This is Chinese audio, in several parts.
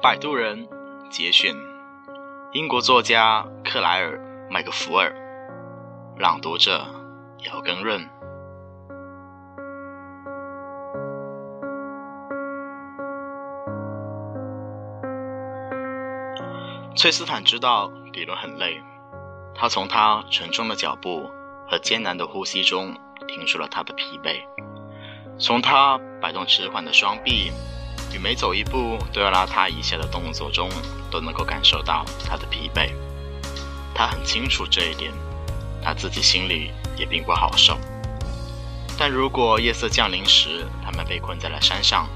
《摆渡人》节选，英国作家克莱尔·麦克福尔，朗读者姚根润。崔斯坦知道迪伦很累，他从他沉重的脚步和艰难的呼吸中听出了他的疲惫，从他摆动迟缓的双臂。与每走一步都要拉他一下的动作中，都能够感受到他的疲惫。他很清楚这一点，他自己心里也并不好受。但如果夜色降临时，他们被困在了山上，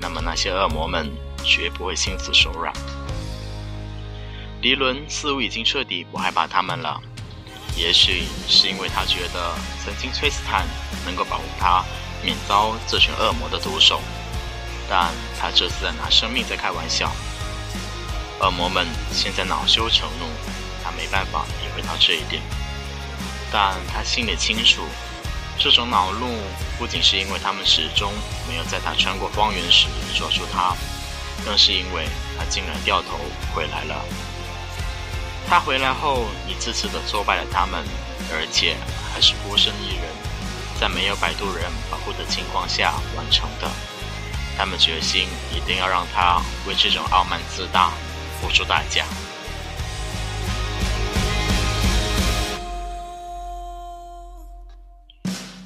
那么那些恶魔们绝不会心慈手软。迪伦似乎已经彻底不害怕他们了，也许是因为他觉得曾经崔斯坦能够保护他免遭这群恶魔的毒手。但他这次在拿生命在开玩笑。恶魔们现在恼羞成怒，他没办法体会到这一点。但他心里清楚，这种恼怒不仅是因为他们始终没有在他穿过荒原时捉住他，更是因为他竟然掉头回来了。他回来后一次次的挫败了他们，而且还是孤身一人，在没有摆渡人保护的情况下完成的。他们决心一定要让他为这种傲慢自大付出代价。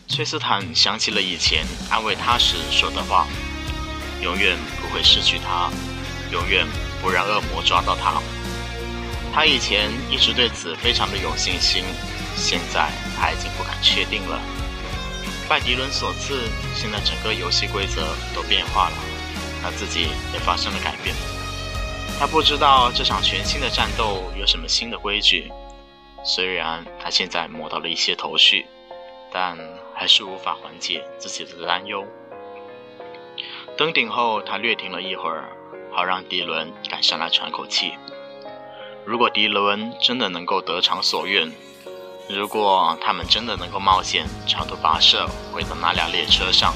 崔斯坦想起了以前安慰他时说的话：“永远不会失去他，永远不让恶魔抓到他。”他以前一直对此非常的有信心，现在他已经不敢确定了。拜迪伦所赐，现在整个游戏规则都变化了，他自己也发生了改变。他不知道这场全新的战斗有什么新的规矩，虽然他现在摸到了一些头绪，但还是无法缓解自己的担忧。登顶后，他略停了一会儿，好让迪伦赶上来喘口气。如果迪伦真的能够得偿所愿，如果他们真的能够冒险长途跋涉回到那辆列车上，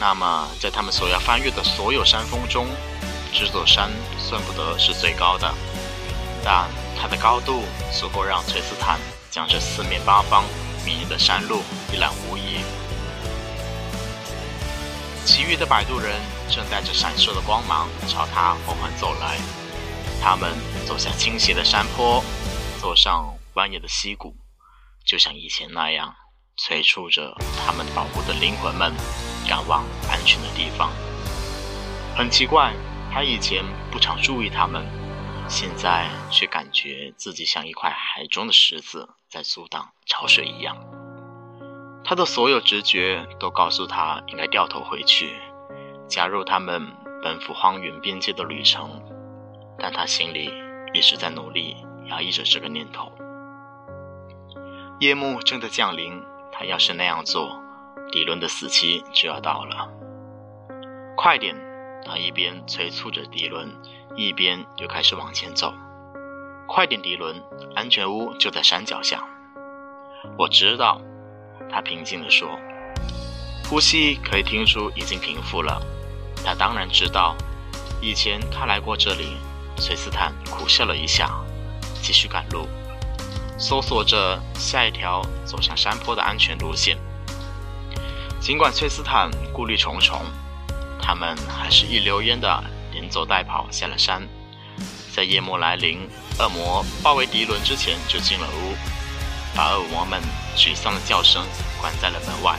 那么在他们所要翻越的所有山峰中，这座山算不得是最高的，但它的高度足够让崔斯坦将这四面八方迷人的山路一览无遗。其余的摆渡人正带着闪烁的光芒朝他缓缓走来，他们走下倾斜的山坡，走上蜿蜒的溪谷。就像以前那样，催促着他们保护的灵魂们赶往安全的地方。很奇怪，他以前不常注意他们，现在却感觉自己像一块海中的石子在阻挡潮水一样。他的所有直觉都告诉他应该掉头回去，加入他们奔赴荒原边界的旅程，但他心里一直在努力压抑着这个念头。夜幕正在降临，他要是那样做，迪伦的死期就要到了。快点！他一边催促着迪伦，一边又开始往前走。快点，迪伦！安全屋就在山脚下。我知道，他平静地说，呼吸可以听出已经平复了。他当然知道，以前他来过这里。崔斯坦苦笑了一下，继续赶路。搜索着下一条走向山坡的安全路线。尽管崔斯坦顾虑重重，他们还是一溜烟的连走带跑下了山。在夜幕来临、恶魔包围迪伦之前，就进了屋，把恶魔们沮丧的叫声关在了门外。